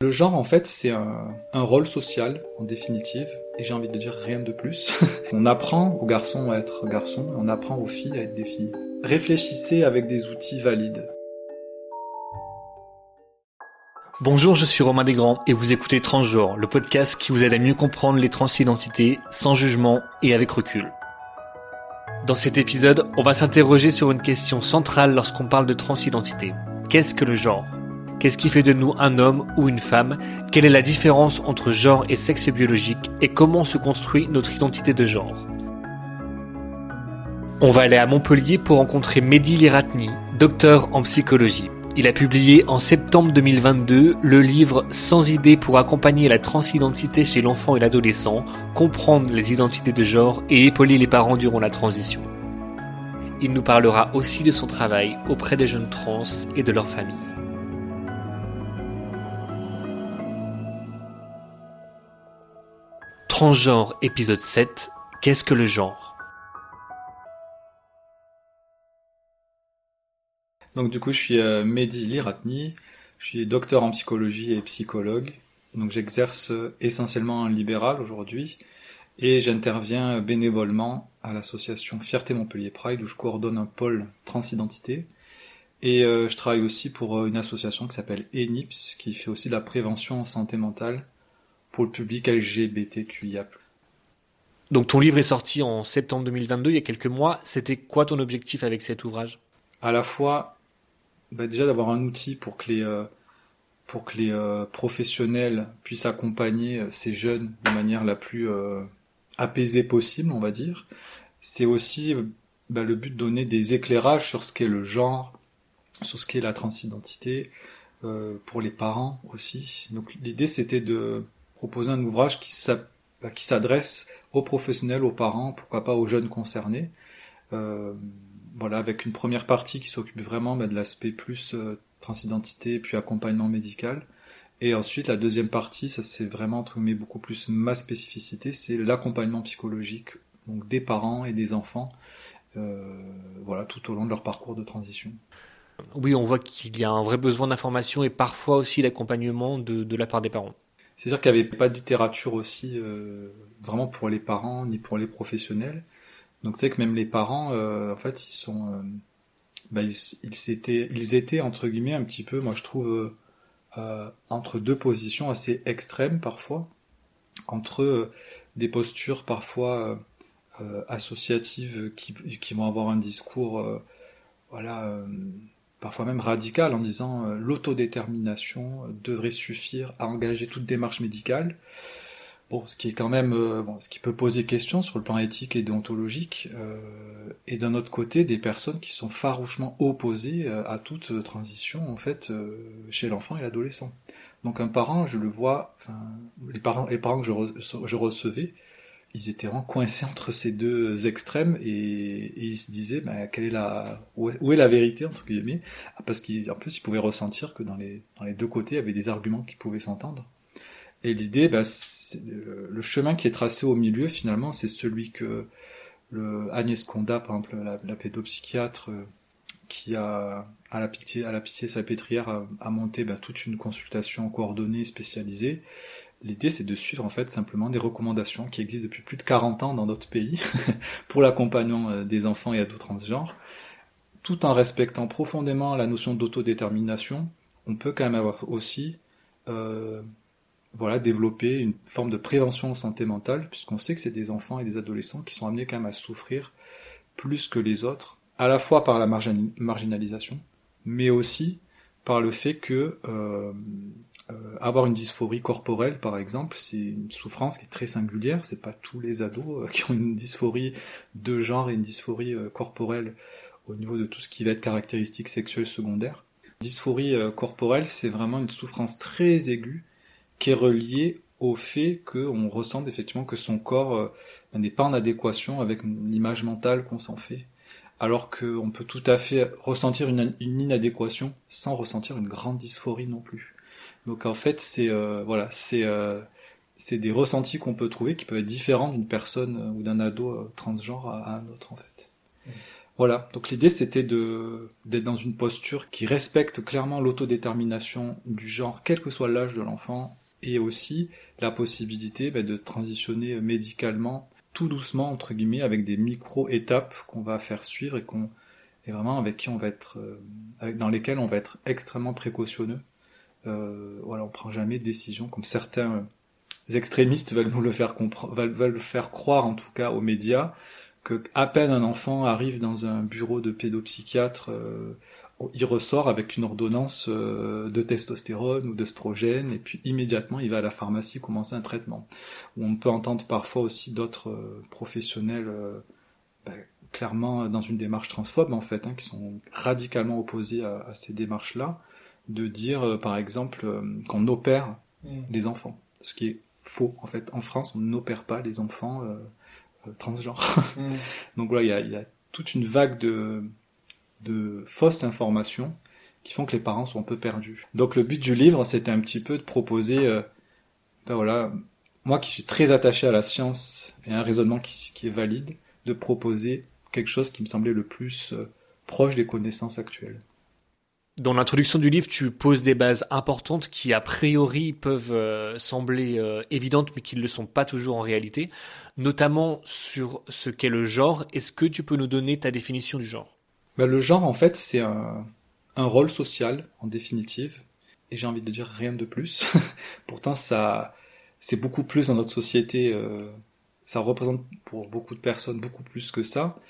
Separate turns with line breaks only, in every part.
Le genre, en fait, c'est un, rôle social, en définitive, et j'ai envie de dire rien de plus. on apprend aux garçons à être garçons, on apprend aux filles à être des filles. Réfléchissez avec des outils valides.
Bonjour, je suis Romain Desgrands et vous écoutez Transgenre, le podcast qui vous aide à mieux comprendre les transidentités sans jugement et avec recul. Dans cet épisode, on va s'interroger sur une question centrale lorsqu'on parle de transidentité. Qu'est-ce que le genre? Qu'est-ce qui fait de nous un homme ou une femme? Quelle est la différence entre genre et sexe biologique? Et comment se construit notre identité de genre? On va aller à Montpellier pour rencontrer Mehdi Liratni, docteur en psychologie. Il a publié en septembre 2022 le livre Sans idées pour accompagner la transidentité chez l'enfant et l'adolescent, comprendre les identités de genre et épauler les parents durant la transition. Il nous parlera aussi de son travail auprès des jeunes trans et de leur famille. Transgenre épisode 7 Qu'est-ce que le genre?
Donc du coup je suis euh, Mehdi Liratni, je suis docteur en psychologie et psychologue. Donc j'exerce essentiellement en libéral aujourd'hui et j'interviens bénévolement à l'association Fierté Montpellier Pride où je coordonne un pôle transidentité. Et euh, je travaille aussi pour une association qui s'appelle ENIPS qui fait aussi de la prévention en santé mentale pour le public LGBTQIA+.
Donc ton livre est sorti en septembre 2022, il y a quelques mois. C'était quoi ton objectif avec cet ouvrage?
À la fois, bah déjà d'avoir un outil pour que les, euh, pour que les euh, professionnels puissent accompagner euh, ces jeunes de manière la plus euh, apaisée possible, on va dire. C'est aussi bah, le but de donner des éclairages sur ce qu'est le genre, sur ce qu'est la transidentité, pour les parents aussi. Donc l'idée c'était de proposer un ouvrage bah, qui s'adresse aux professionnels, aux parents, pourquoi pas aux jeunes concernés. Euh, voilà, avec une première partie qui s'occupe vraiment bah, de l'aspect plus euh, transidentité puis accompagnement médical. Et ensuite, la deuxième partie, ça c'est vraiment entre beaucoup plus ma spécificité, c'est l'accompagnement psychologique donc des parents et des enfants, euh, voilà, tout au long de leur parcours de transition.
Oui, on voit qu'il y a un vrai besoin d'information et parfois aussi d'accompagnement de, de la part des parents.
C'est-à-dire qu'il n'y avait pas de littérature aussi euh, vraiment pour les parents ni pour les professionnels. Donc c'est que même les parents, euh, en fait, ils sont, euh, bah, ils, ils, étaient, ils étaient entre guillemets un petit peu, moi je trouve, euh, entre deux positions assez extrêmes parfois, entre des postures parfois associatives qui, qui, vont avoir un discours, voilà parfois même radical en disant euh, l'autodétermination devrait suffire à engager toute démarche médicale. Bon, ce qui est quand même, euh, bon, ce qui peut poser question sur le plan éthique et déontologique, euh, et d'un autre côté des personnes qui sont farouchement opposées à toute transition en fait chez l'enfant et l'adolescent. Donc un parent, je le vois, enfin les parents, les parents que je, je recevais, ils étaient vraiment coincés entre ces deux extrêmes et, ils se disaient bah, quelle est la où est, la vérité entre guillemets? Ah, parce qu'en plus ils pouvaient ressentir que dans les dans les deux côtés il y avait des arguments qui pouvaient s'entendre. Et l'idée bah, le chemin qui est tracé au milieu finalement c'est celui que le Agnès Conda par exemple la, pédopsychiatre euh, qui a à la pitié à la pitié salpêtrière a, a monté bah, toute une consultation coordonnée spécialisée L'idée, c'est de suivre en fait simplement des recommandations qui existent depuis plus de 40 ans dans notre pays pour l'accompagnement euh, des enfants et ados transgenres, tout en respectant profondément la notion d'autodétermination. On peut quand même avoir aussi, euh, voilà, développer une forme de prévention en santé mentale, puisqu'on sait que c'est des enfants et des adolescents qui sont amenés quand même à souffrir plus que les autres, à la fois par la marginalisation, mais aussi par le fait que euh, euh, avoir une dysphorie corporelle, par exemple, c'est une souffrance qui est très singulière. C'est pas tous les ados euh, qui ont une dysphorie de genre et une dysphorie euh, corporelle au niveau de tout ce qui va être caractéristique sexuelle secondaire. Dysphorie corporelle, c'est vraiment une souffrance très aiguë qui est reliée au fait qu'on ressent effectivement que son corps n'est pas en adéquation avec l'image mentale qu'on s'en fait. Alors qu'on peut tout à fait ressentir une, une inadéquation sans ressentir une grande dysphorie non plus. Donc en fait, c'est euh, voilà, c'est euh, c'est des ressentis qu'on peut trouver qui peuvent être différents d'une personne euh, ou d'un ado transgenre à, un autre en fait. Voilà, donc l'idée c'était de d'être dans une posture qui respecte clairement l'autodétermination du genre, quel que soit l'âge de l'enfant, et aussi la possibilité bah, de transitionner médicalement tout doucement entre guillemets avec des micro étapes qu'on va faire suivre et qu'on et vraiment avec qui on va être euh, avec, dans lesquelles on va être extrêmement précautionneux. Euh, voilà, on prend jamais de décision comme certains extrémistes veulent nous le faire comprendre, veulent, faire croire en tout cas aux médias que à peine un enfant arrive dans un bureau de pédopsychiatre, euh, il ressort avec une ordonnance euh, de testostérone ou d'œstrogène, et puis immédiatement il va à la pharmacie commencer un traitement. On peut entendre parfois aussi d'autres euh, professionnels bah, clairement dans une démarche transphobe en fait, hein, qui sont radicalement opposés à, à ces démarches-là, de dire par exemple qu'on opère mmh. les enfants, ce qui est faux en fait. En France, on n'opère pas les enfants euh, transgenre. Mm. Donc voilà, il y a, toute une vague de, de fausses informations qui font que les parents sont un peu perdus. Donc le but du livre, c'était un petit peu de proposer, euh, ben voilà, moi qui suis très attaché à la science et à un raisonnement qui, qui est valide, de proposer quelque chose qui me semblait le plus euh, proche des connaissances actuelles.
Dans l'introduction du livre, tu poses des bases importantes qui, a priori, peuvent euh, sembler euh, évidentes, mais qui ne le sont pas toujours en réalité, notamment sur ce qu'est le genre. Est-ce que tu peux nous donner ta définition du genre?
Ben, Le genre, en fait, c'est un, un, rôle social, en définitive, et j'ai envie de dire rien de plus. Pourtant, ça, c'est beaucoup plus dans notre société. Euh, ça représente pour beaucoup de personnes beaucoup plus que ça.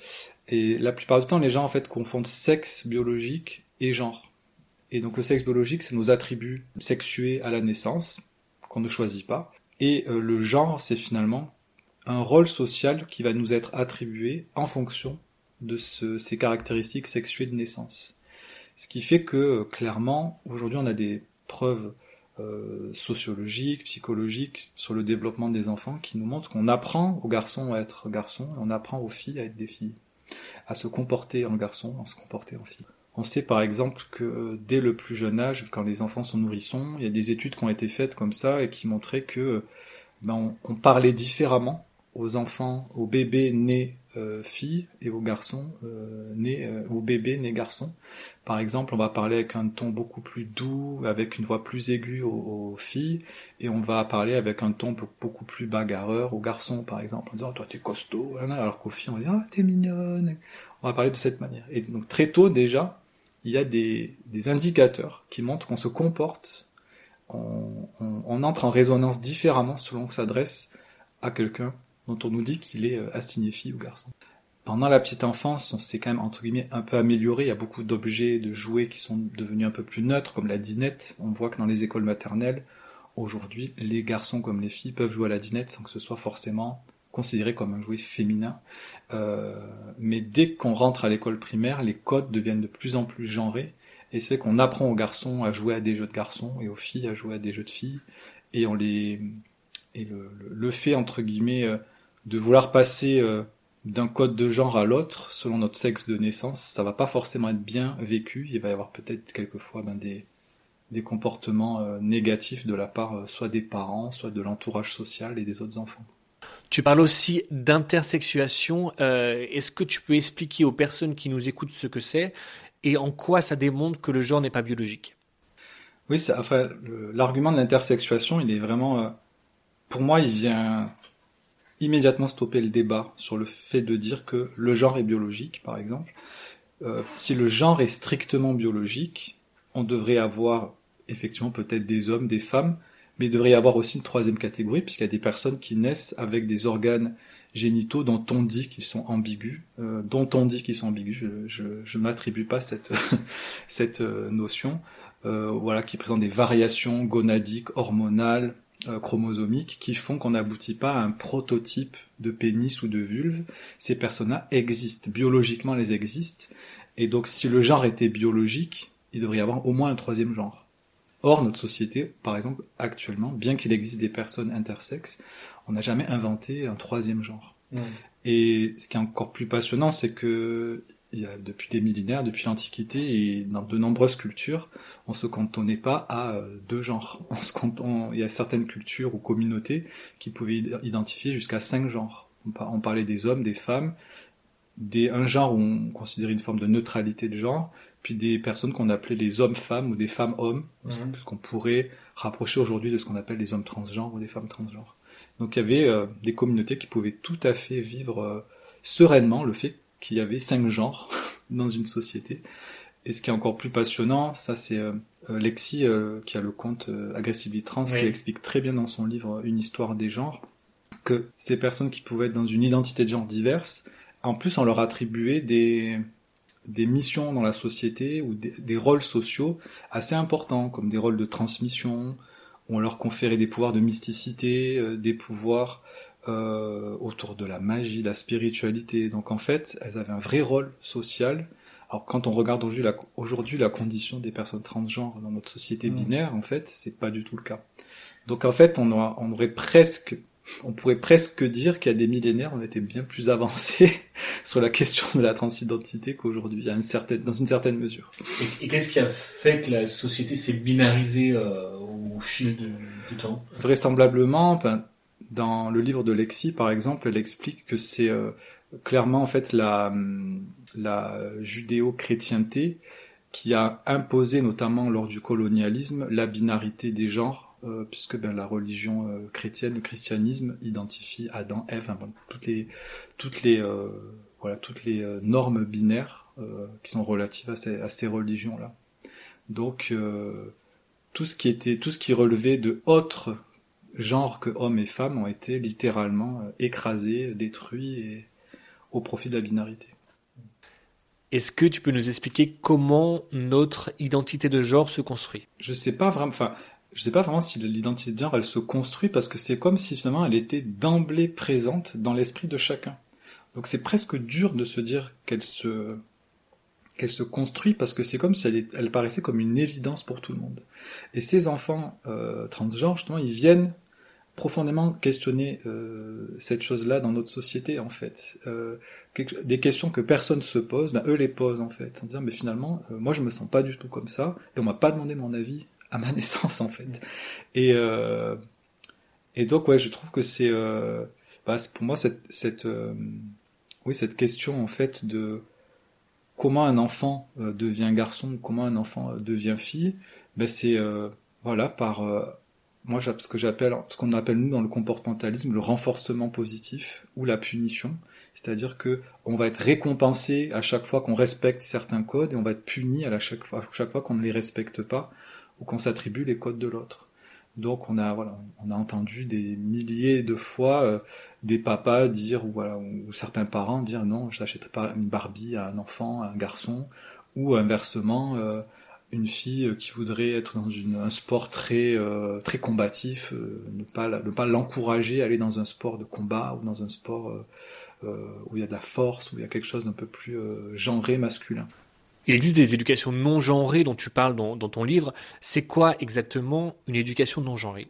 Et la plupart du temps, les gens en fait confondent sexe biologique et genre. Et donc le sexe biologique, c'est nos attributs sexués à la naissance, qu'on ne choisit pas. Et euh, le genre, c'est finalement un rôle social qui va nous être attribué en fonction de ces caractéristiques sexuées de naissance. Ce qui fait que euh, clairement, aujourd'hui, on a des preuves euh, sociologiques, psychologiques sur le développement des enfants qui nous montrent qu'on apprend aux garçons à être garçons et on apprend aux filles à être des filles, à se comporter en garçon, à se comporter en fille. On sait par exemple que euh, dès le plus jeune âge, quand les enfants sont nourrissons, il y a des études qui ont été faites comme ça et qui montraient que ben, on, parlait différemment aux enfants, aux bébés nés euh, filles et aux garçons euh, nés, euh, aux bébés nés garçons. Par exemple, on va parler avec un ton beaucoup plus doux, avec une voix plus aiguë aux, filles, et on va parler avec un ton beaucoup plus bagarreur aux garçons, par exemple, en disant toi t'es costaud, alors qu'aux filles on va dire ah t'es mignonne. On va parler de cette manière. Et donc très tôt déjà, il y a des, indicateurs qui montrent qu'on se comporte, on, entre en résonance différemment selon qu'on s'adresse à quelqu'un dont on nous dit qu'il est euh, assigné fille ou garçon. Pendant la petite enfance, on s'est quand même entre guillemets un peu amélioré. Il y a beaucoup d'objets, de jouets qui sont devenus un peu plus neutres, comme la dinette. On voit que dans les écoles maternelles, aujourd'hui, les garçons comme les filles peuvent jouer à la dinette sans que ce soit forcément considéré comme un jouet féminin. Euh, mais dès qu'on rentre à l'école primaire, les codes deviennent de plus en plus genrés, et c'est qu'on apprend aux garçons à jouer à des jeux de garçons et aux filles à jouer à des jeux de filles, et on les et le, le fait entre guillemets euh, de vouloir passer euh, d'un code de genre à l'autre selon notre sexe de naissance, ça va pas forcément être bien vécu. Il va y avoir peut-être quelquefois ben, des des comportements négatifs de la part soit des parents, soit de l'entourage social et des autres enfants.
Tu parles aussi d'intersexuation. Euh, est-ce que tu peux expliquer aux personnes qui nous écoutent ce que c'est et en quoi ça démontre que le genre n'est pas biologique?
Oui, enfin, l'argument de l'intersexuation, il est vraiment, euh, pour moi, il vient immédiatement stopper le débat sur le fait de dire que le genre est biologique, par exemple. Euh, si le genre est strictement biologique, on devrait avoir effectivement peut-être des hommes, des femmes, mais il devrait y avoir aussi une troisième catégorie, puisqu'il y a des personnes qui naissent avec des organes génitaux dont on dit qu'ils sont ambigus, euh, dont on dit qu'ils sont ambigus. Je, je, je m'attribue pas cette cette euh, notion. Euh, voilà, qui présentent des variations gonadiques, hormonales, euh, chromosomiques, qui font qu'on n'aboutit pas à un prototype de pénis ou de vulve. Ces personnes-là existent, biologiquement elles existent, et donc si le genre était biologique, il devrait y avoir au moins un troisième genre. Or, notre société, par exemple, actuellement, bien qu'il existe des personnes intersexes, on n'a jamais inventé un troisième genre. Et ce qui est encore plus passionnant, c'est que il y a depuis des millénaires, depuis l'Antiquité et dans de nombreuses cultures, on se cantonnait pas à euh, deux genres. On se canton... Il y a certaines cultures ou communautés qui pouvaient identifier jusqu'à cinq genres. On parlait des hommes, des femmes, des, un genre où on considérait une forme de neutralité de genre, puis des personnes qu'on appelait les hommes-femmes ou des femmes-hommes,
Mhm.
ce qu'on pourrait rapprocher aujourd'hui de ce qu'on appelle les hommes transgenres ou des femmes transgenres. Donc il y avait euh, des communautés qui pouvaient tout à fait vivre euh, sereinement le fait qu'il y avait cinq genres dans une société. Et ce qui est encore plus passionnant, ça c'est euh, Lexi qui a le compte Aggressively Trans
Oui.
qui explique très bien dans son livre Une histoire des genres que ces personnes qui pouvaient être dans une identité de genre diverse, en plus on leur attribuait des des missions dans la société ou des, des rôles sociaux assez importants comme des rôles de transmission, où on leur conférait des pouvoirs de mysticité, euh, des pouvoirs euh, autour de la magie, de la spiritualité. Donc en fait, elles avaient un vrai rôle social. Alors quand on regarde aujourd'hui la, aujourd'hui la condition des personnes transgenres dans notre société
Mm.
binaire, en fait, c'est pas du tout le cas. Donc en fait, on, on aurait presque, on pourrait presque dire qu'il y a des millénaires, on était bien plus avancé sur la question de la transidentité qu'aujourd'hui, à une certaine, dans une certaine mesure.
Et, et qu'est-ce qui a fait que la société s'est binarisée euh, au fil du, du temps?
Vraisemblablement, ben, dans le livre de Lexi, par exemple, elle explique que c'est euh, clairement en fait la, hum, la judéo-chrétienté qui a imposé, notamment lors du colonialisme, la binarité des genres, euh, puisque ben, la religion euh, chrétienne, le christianisme, identifie Adam, Ève, bon, toutes les toutes les euh, voilà toutes les normes binaires qui sont relatives à ces, à ces religions-là. Donc tout ce qui était tout ce qui relevait de autres genres que hommes et femmes ont été littéralement écrasés, détruits et au profit de la binarité.
Est-ce que tu peux nous expliquer comment notre identité de genre se construit?
Je sais pas vraiment, enfin, je sais pas vraiment si l'identité de genre elle se construit parce que c'est comme si finalement elle était d'emblée présente dans l'esprit de chacun. Donc c'est presque dur de se dire qu'elle se qu'elle se construit parce que c'est comme si elle, elle paraissait comme une évidence pour tout le monde. Et ces enfants euh, transgenres justement ils viennent profondément questionner euh, cette chose-là dans notre société en fait. Euh, des questions que personne se pose, ben, eux les posent en fait, en disant mais finalement euh, moi je me sens pas du tout comme ça et on m'a pas demandé mon avis à ma naissance en fait. Et euh, et donc ouais je trouve que c'est euh, bah, pour moi cette cette euh, oui cette question en fait de comment un enfant euh, devient garçon, comment un enfant euh, devient fille, ben c'est euh, voilà par moi ce que j'appelle ce qu'on appelle nous dans le comportementalisme le renforcement positif ou la punition, c'est-à-dire que on va être récompensé à chaque fois qu'on respecte certains codes et on va être puni à chaque fois chaque fois qu'on ne les respecte pas ou qu'on s'attribue les codes de l'autre. Donc on a voilà, on a entendu des milliers de fois euh, des papas dire ou voilà ou certains parents dire non, je n'achèterai pas une Barbie à un enfant, à un garçon ou inversement euh, une fille qui voudrait être dans un sport très euh, très combatif, ne pas ne pas l'encourager à aller dans un sport de combat ou dans un sport où il y a de la force, où il y a quelque chose d'un peu plus genré masculin.
Il existe des éducations non genrées dont tu parles dans, ton livre. C'est quoi exactement une éducation non genrée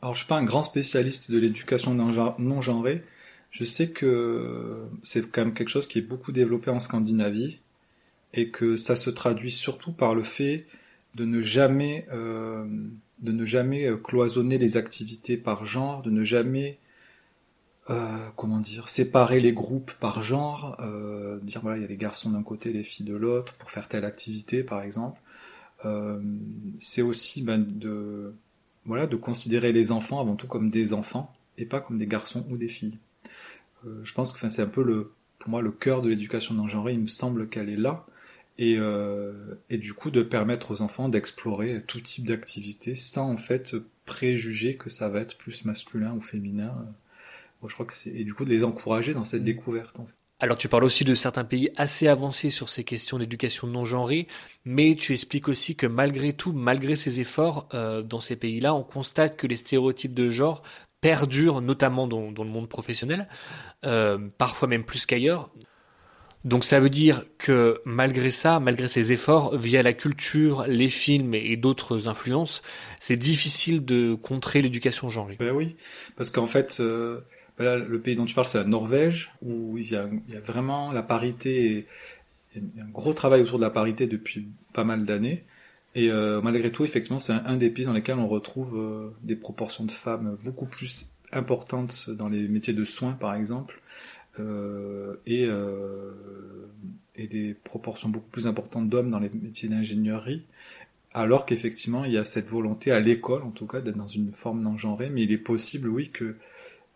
Alors, je suis pas un grand spécialiste de l'éducation non gen- non genrée. Je sais que c'est quand même quelque chose qui est beaucoup développé en Scandinavie et que ça se traduit surtout par le fait de ne jamais, euh, ne euh, cloisonner les activités par genre, de ne jamais, euh, comment dire, séparer les groupes par genre, euh, dire voilà, il y a les garçons d'un côté, les filles de l'autre pour faire telle activité, par exemple. Euh, c'est aussi ben, de voilà, de considérer les enfants avant tout comme des enfants et pas comme des garçons ou des filles. Euh, je pense que c'est un peu le, pour moi le cœur de l'éducation non genrée. Il me semble qu'elle est là et, euh, et du coup de permettre aux enfants d'explorer tout type d'activité sans en fait préjuger que ça va être plus masculin ou féminin. Bon, je crois que c'est et du coup de les encourager dans cette découverte. En fait.
Alors tu parles aussi de certains pays assez avancés sur ces questions d'éducation non genrée, mais tu expliques aussi que malgré tout, malgré ces efforts euh, dans ces pays-là, on constate que les stéréotypes de genre perdurent, notamment dans, dans le monde professionnel, euh, parfois même plus qu'ailleurs. Donc ça veut dire que malgré ça, malgré ces efforts, via la culture, les films et d'autres influences, c'est difficile de contrer l'éducation genrée.
Ben oui, parce qu'en fait, euh, le pays dont tu parles, c'est la Norvège, où il y a, vraiment la parité, et, a un gros travail autour de la parité depuis pas mal d'années. Et euh, malgré tout, effectivement, c'est un, des pays dans lesquels on retrouve euh, des proportions de femmes beaucoup plus importantes dans les métiers de soins, par exemple, euh, et, et des proportions beaucoup plus importantes d'hommes dans les métiers d'ingénierie, alors qu'effectivement il y a cette volonté à l'école en tout cas d'être dans une forme d'engenrée, mais il est possible oui que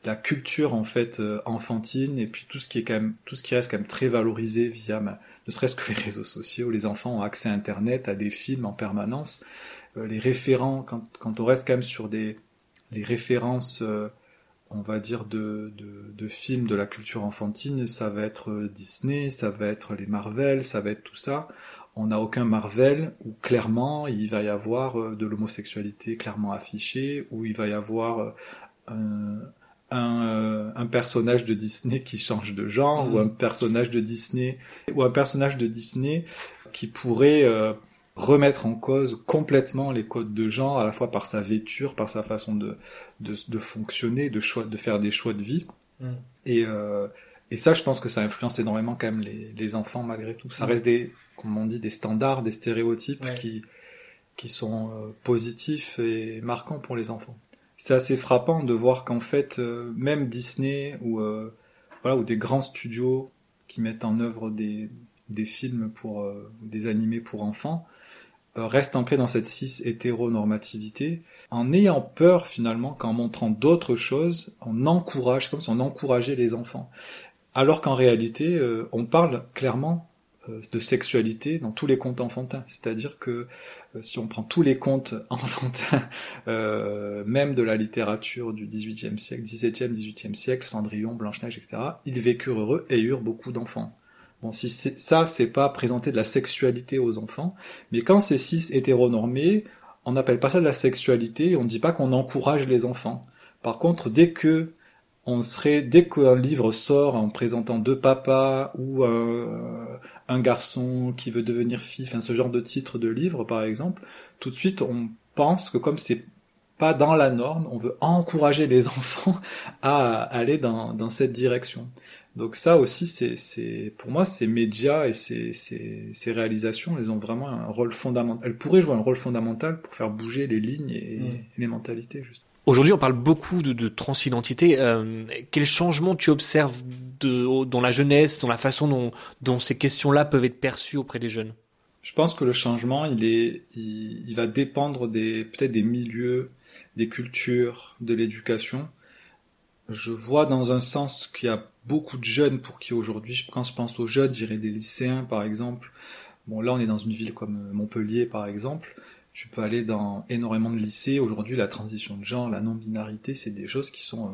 la culture en fait euh, enfantine et puis tout ce qui est quand même tout ce qui reste quand même très valorisé via ne serait-ce que les réseaux sociaux, les enfants ont accès à internet, à des films en permanence, euh, les référents quand, quand on reste quand même sur des les références euh, on va dire de, de, de, films de la culture enfantine, ça va être Disney, ça va être les Marvel, ça va être tout ça. On n'a aucun Marvel où clairement il va y avoir de l'homosexualité clairement affichée, où il va y avoir un, un, euh, un, personnage de Disney qui change de genre ou mm. un personnage de Disney ou un personnage de Disney qui pourrait euh, remettre en cause complètement les codes de genre à la fois par sa vêture, par sa façon de de, de fonctionner, de choix, de faire des choix de vie. Mm. Et euh, et ça, je pense que ça influence énormément quand même les, les enfants malgré tout. Ça mm. reste des, comme on dit, des standards, des stéréotypes qui qui sont positifs et marquants pour les enfants c'est assez frappant de voir qu'en fait, euh, même Disney ou euh, voilà ou des grands studios qui mettent en œuvre des, des films pour euh, des animés pour enfants restent ancrés dans cette cis hétéronormativité en ayant peur finalement qu'en montrant d'autres choses, on encourage comme si on encourageait les enfants. Alors qu'en réalité, on parle clairement de sexualité dans tous les contes enfantins. C'est-à-dire que euh, si on prend tous les contes enfantins, euh, même de la littérature du XVIIIe siècle, XVIIe, XVIIIe siècle, Cendrillon, Blanche-Neige, etc., ils vécurent heureux et eurent beaucoup d'enfants. Bon, si ça, c'est pas présenter de la sexualité aux enfants, mais quand c'est cis hétéronormé, on n'appelle pas ça de la sexualité, on ne dit pas qu'on encourage les enfants. Par contre, dès que on serait, dès qu'un livre sort en présentant deux papas ou un, un garçon qui veut devenir fille, enfin ce genre de titre de livre par exemple, tout de suite on pense que comme c'est pas dans la norme, on veut encourager les enfants à aller dans, dans cette direction. Donc ça aussi, c'est, pour moi, ces médias et ces, ces, ces, réalisations, elles ont vraiment un rôle fondamental. Elles pourraient jouer un rôle fondamental pour faire bouger les lignes et, mmh. les mentalités, juste.
Aujourd'hui, on parle beaucoup de, de transidentité. Euh, quel changement tu observes dans la jeunesse, dans la façon dont, ces questions-là peuvent être perçues auprès des jeunes?
Je pense que le changement, il va dépendre peut-être des milieux, des cultures, de l'éducation. Je vois dans un sens qu'il y a beaucoup de jeunes pour qui aujourd'hui, quand je pense aux jeunes, j'irais des lycéens par exemple. Bon, là, on est dans une ville comme Montpellier par exemple tu peux aller dans énormément de lycées. Aujourd'hui, la transition de genre, la non-binarité, c'est des choses qui sont euh,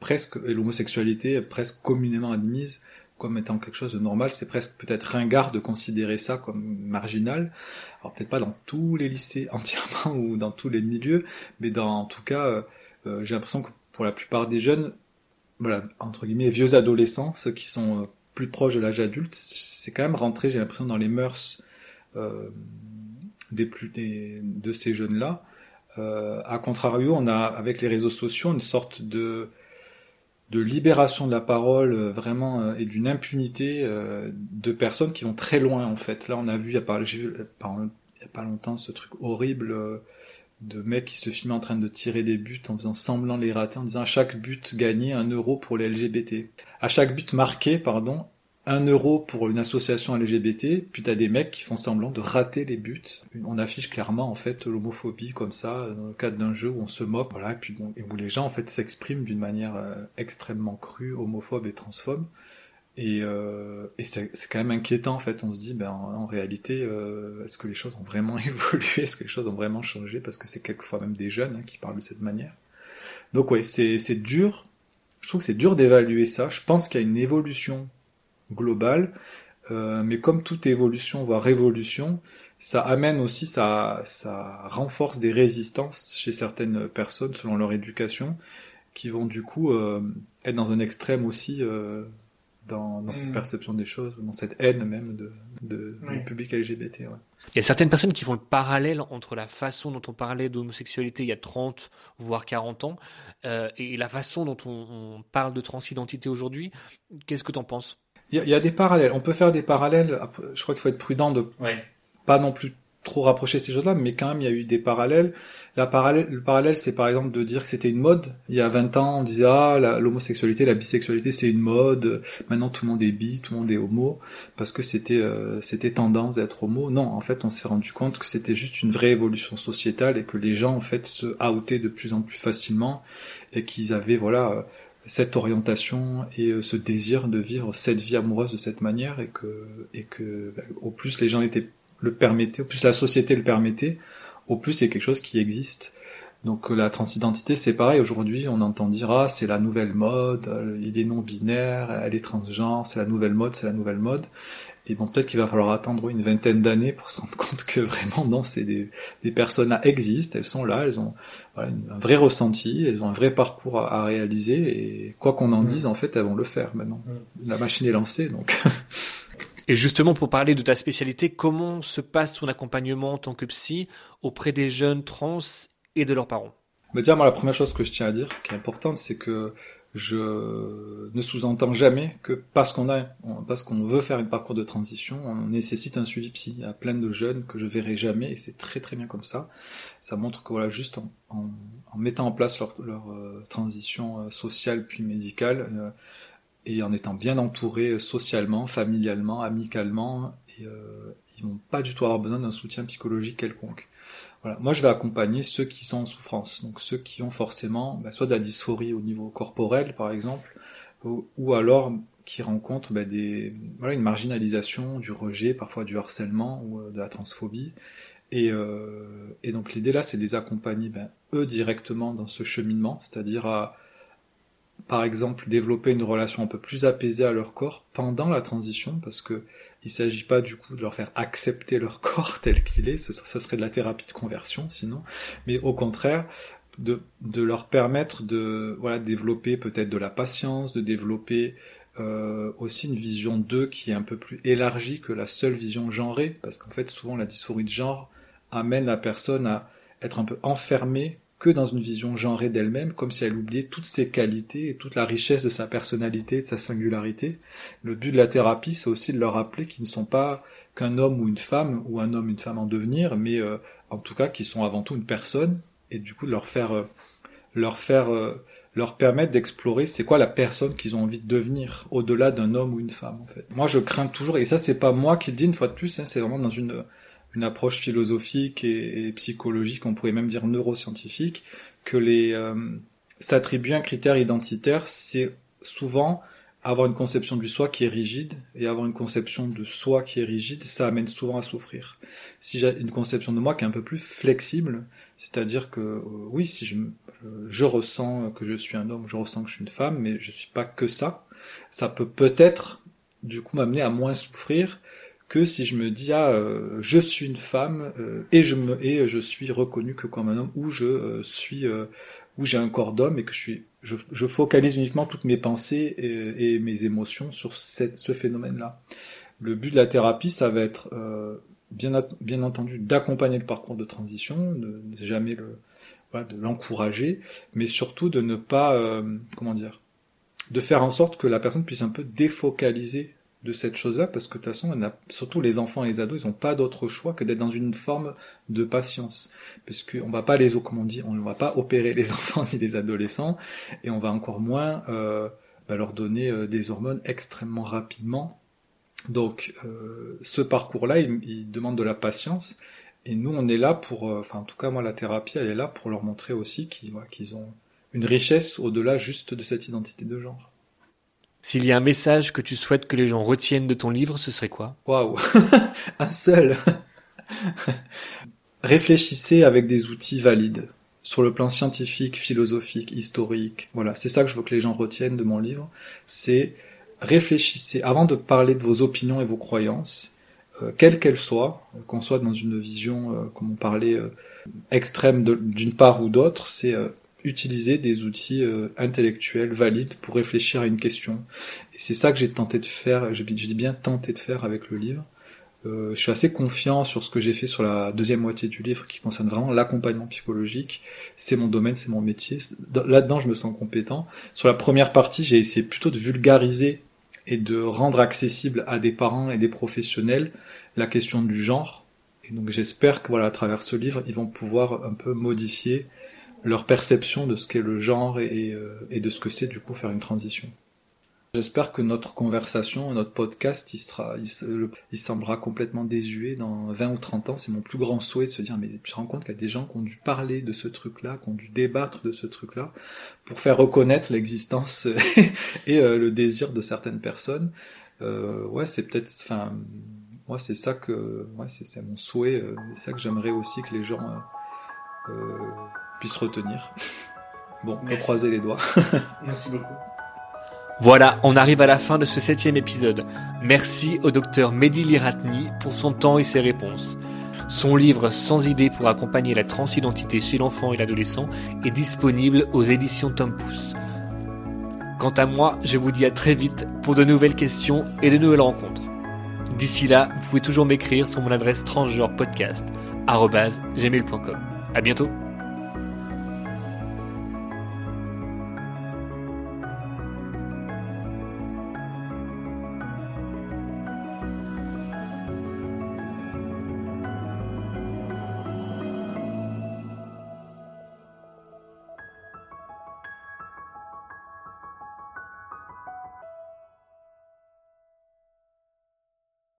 presque, et l'homosexualité est presque communément admise comme étant quelque chose de normal. C'est presque peut-être ringard de considérer ça comme marginal. Alors peut-être pas dans tous les lycées entièrement ou dans tous les milieux, mais dans, en tout cas, euh, euh, j'ai l'impression que pour la plupart des jeunes, voilà, entre guillemets, vieux adolescents, ceux qui sont plus proches de l'âge adulte, c'est quand même rentré, j'ai l'impression, dans les mœurs euh, de ces jeunes-là. Euh, à contrario, on a avec les réseaux sociaux une sorte de libération de la parole euh, vraiment euh, et d'une impunité euh, de personnes qui vont très loin en fait. Là, on a vu il y a pas, a pas longtemps ce truc horrible euh, de mecs qui se filment en train de tirer des buts en faisant semblant les rater en disant à chaque but gagné un euro pour les LGBT. À chaque but marqué, pardon, un euro pour une association LGBT, puis t'as des mecs qui font semblant de rater les buts. On affiche clairement en fait l'homophobie comme ça dans le cadre d'un jeu où on se moque, voilà, et puis bon, et où les gens en fait s'expriment d'une manière euh, extrêmement crue, homophobe et transphobe. Et, euh, et c'est, quand même inquiétant en fait. On se dit, ben en, réalité, euh, est-ce que les choses ont vraiment évolué? Est-ce que les choses ont vraiment changé? Parce que c'est quelquefois même des jeunes hein, qui parlent de cette manière. Donc ouais, c'est, c'est dur. Je trouve que c'est dur d'évaluer ça. Je pense qu'il y a une évolution global, euh, mais comme toute évolution voire révolution, ça amène aussi, ça, ça renforce des résistances chez certaines personnes selon leur éducation, qui vont du coup euh, être dans un extrême aussi euh, dans, dans cette mm. perception des choses, dans cette haine même de, de, du public LGBT. Ouais.
Il y a certaines personnes qui font le parallèle entre la façon dont on parlait d'homosexualité il y a 30 voire 40 ans euh, et la façon dont on, on parle de transidentité aujourd'hui. Qu'est-ce que tu en penses?
Il y, a des parallèles. On peut faire des parallèles. Je crois qu'il faut être prudent de pas non plus trop rapprocher ces choses-là, mais quand même il y a eu des parallèles. La parallèle, le parallèle, c'est par exemple de dire que c'était une mode. Il y a 20 ans, on disait ah l'homosexualité, la, bisexualité, c'est une mode. Maintenant, tout le monde est bi, tout le monde est homo, parce que c'était euh, c'était tendance d'être homo. Non, en fait, on s'est rendu compte que c'était juste une vraie évolution sociétale et que les gens en fait se outaient de plus en plus facilement et qu'ils avaient voilà cette orientation et euh, ce désir de vivre cette vie amoureuse de cette manière et que et que bah, au plus les gens étaient le permettaient, au plus la société le permettait, au plus c'est quelque chose qui existe. Donc euh, la transidentité c'est pareil, aujourd'hui on entend dire ah c'est la nouvelle mode, euh, il est non binaire, elle est transgenre, c'est la nouvelle mode, c'est la nouvelle mode. Et bon peut-être qu'il va falloir attendre une vingtaine d'années pour se rendre compte que vraiment non, c'est des, des personnes là existent, elles sont là, elles ont voilà, un vrai ressenti, elles ont un vrai parcours à, réaliser et quoi qu'on en mm. dise, en fait, elles vont le faire maintenant. Mm. La machine est lancée, donc.
et justement, pour parler de ta spécialité, comment se passe ton accompagnement en tant que psy auprès des jeunes trans et de leurs parents?
Bah déjà, moi, la première chose que je tiens à dire, qui est importante, c'est que je ne sous-entends jamais que parce qu'on a, parce qu'on veut faire un parcours de transition, on nécessite un suivi psy. Il y plein de jeunes que je verrai jamais et c'est très très bien comme ça. Ça montre que voilà, juste en, mettant en place leur, euh, transition euh, sociale puis médicale euh, et en étant bien entourés socialement, familialement, amicalement, ils vont pas du tout avoir besoin d'un soutien psychologique quelconque. Moi, je vais accompagner ceux qui sont en souffrance, donc ceux qui ont forcément bah, soit de la dysphorie au niveau corporel, par exemple, ou, alors qui rencontrent bah, une marginalisation, du rejet, parfois du harcèlement ou euh, de la transphobie. Et, euh, et donc l'idée là, c'est de les accompagner ben, eux directement dans ce cheminement, c'est-à-dire à, par exemple, développer une relation un peu plus apaisée à leur corps pendant la transition, parce que il s'agit pas du coup de leur faire accepter leur corps tel qu'il est, ça serait de la thérapie de conversion sinon, mais au contraire de, leur permettre de développer peut-être de la patience, de développer euh, aussi une vision d'eux qui est un peu plus élargie que la seule vision genrée, parce qu'en fait souvent la dysphorie de genre amène la personne à être un peu enfermée que dans une vision genrée d'elle-même, comme si elle oubliait toutes ses qualités et toute la richesse de sa personnalité, de sa singularité. Le but de la thérapie, c'est aussi de leur rappeler qu'ils ne sont pas qu'un homme ou une femme, ou un homme, une femme en devenir, mais euh, en tout cas qu'ils sont avant tout une personne, et du coup de leur faire, euh, leur faire, euh, leur permettre d'explorer c'est quoi la personne qu'ils ont envie de devenir, au-delà d'un homme ou une femme en fait. Moi je crains toujours, et ça c'est pas moi qui le dis une fois de plus, hein, c'est vraiment dans une une approche philosophique et, psychologique, on pourrait même dire neuroscientifique, que les euh, s'attribuer un critère identitaire, c'est souvent avoir une conception du soi qui est rigide et avoir une conception de soi qui est rigide, ça amène souvent à souffrir. Si j'ai une conception de moi qui est un peu plus flexible, c'est-à-dire que euh, oui, si je, je ressens que je suis un homme, je ressens que je suis une femme, mais je suis pas que ça, ça peut peut-être du coup m'amener à moins souffrir que si je me dis ah euh, je suis une femme euh, et je me et je suis reconnu que comme un homme ou je euh, suis où j'ai un corps d'homme et que je suis je, focalise uniquement toutes mes pensées et, mes émotions sur ce phénomène-là. Le but de la thérapie, ça va être bien, bien entendu d'accompagner le parcours de transition, de, de jamais le voilà, de l'encourager, mais surtout de ne pas comment dire de faire en sorte que la personne puisse un peu défocaliser de cette chose-là, parce que de toute façon, on a, surtout les enfants et les ados, ils n'ont pas d'autre choix que d'être dans une forme de patience, parce qu'on va pas les, comme on dit, on ne va pas opérer les enfants ni les adolescents, et on va encore moins euh, bah, leur donner euh, des hormones extrêmement rapidement. Donc, euh, ce parcours-là, il, demande de la patience, et nous, on est là pour, enfin, en tout cas, moi, la thérapie, elle est là pour leur montrer aussi qu'ils ont une richesse au-delà juste de cette identité de genre.
S'il y a un message que tu souhaites que les gens retiennent de ton livre, ce serait quoi?
Waouh. Un seul. Réfléchissez avec des outils valides. Sur le plan scientifique, philosophique, historique. Voilà, c'est ça que je veux que les gens retiennent de mon livre. C'est réfléchissez. Avant de parler de vos opinions et vos croyances, euh, quelles qu'elles soient, qu'on soit dans une vision, euh, comme on parlait, euh, extrême d'une part ou d'autre, c'est utiliser des outils euh, intellectuels valides pour réfléchir à une question. Et c'est ça que j'ai tenté de faire, j'ai dis bien tenté de faire avec le livre. Euh, je suis assez confiant sur ce que j'ai fait sur la deuxième moitié du livre qui concerne vraiment l'accompagnement psychologique. C'est mon domaine, c'est mon métier. Là-dedans, je me sens compétent. Sur la première partie, j'ai essayé plutôt de vulgariser et de rendre accessible à des parents et des professionnels la question du genre Et donc j'espère que voilà, à travers ce livre, ils vont pouvoir un peu modifier leur perception de ce qu'est le genre et, euh, et de ce que c'est du coup faire une transition. J'espère que notre conversation, notre podcast, il sera, il, semblera complètement désuet dans 20 ou 30 ans. C'est mon plus grand souhait de se dire, mais tu te rends compte qu'il y a des gens qui ont dû parler de ce truc-là, qui ont dû débattre de ce truc-là, pour faire reconnaître l'existence et euh, le désir de certaines personnes. Euh, ouais, c'est peut-être, enfin, moi c'est ça que, ouais, c'est mon souhait, euh, c'est ça que j'aimerais aussi que les gens puissent retenir. Bon, on peut croiser les doigts.
Merci beaucoup. Voilà, on arrive à la fin de ce septième épisode. Merci au docteur Mehdi Liratni pour son temps et ses réponses. Son livre Sans idées pour accompagner la transidentité chez l'enfant et l'adolescent est disponible aux éditions Tom Pouce. Quant à moi, je vous dis à très vite pour de nouvelles questions et de nouvelles rencontres. D'ici là, vous pouvez toujours m'écrire sur mon adresse transgenrepodcast.gmail.com. À bientôt!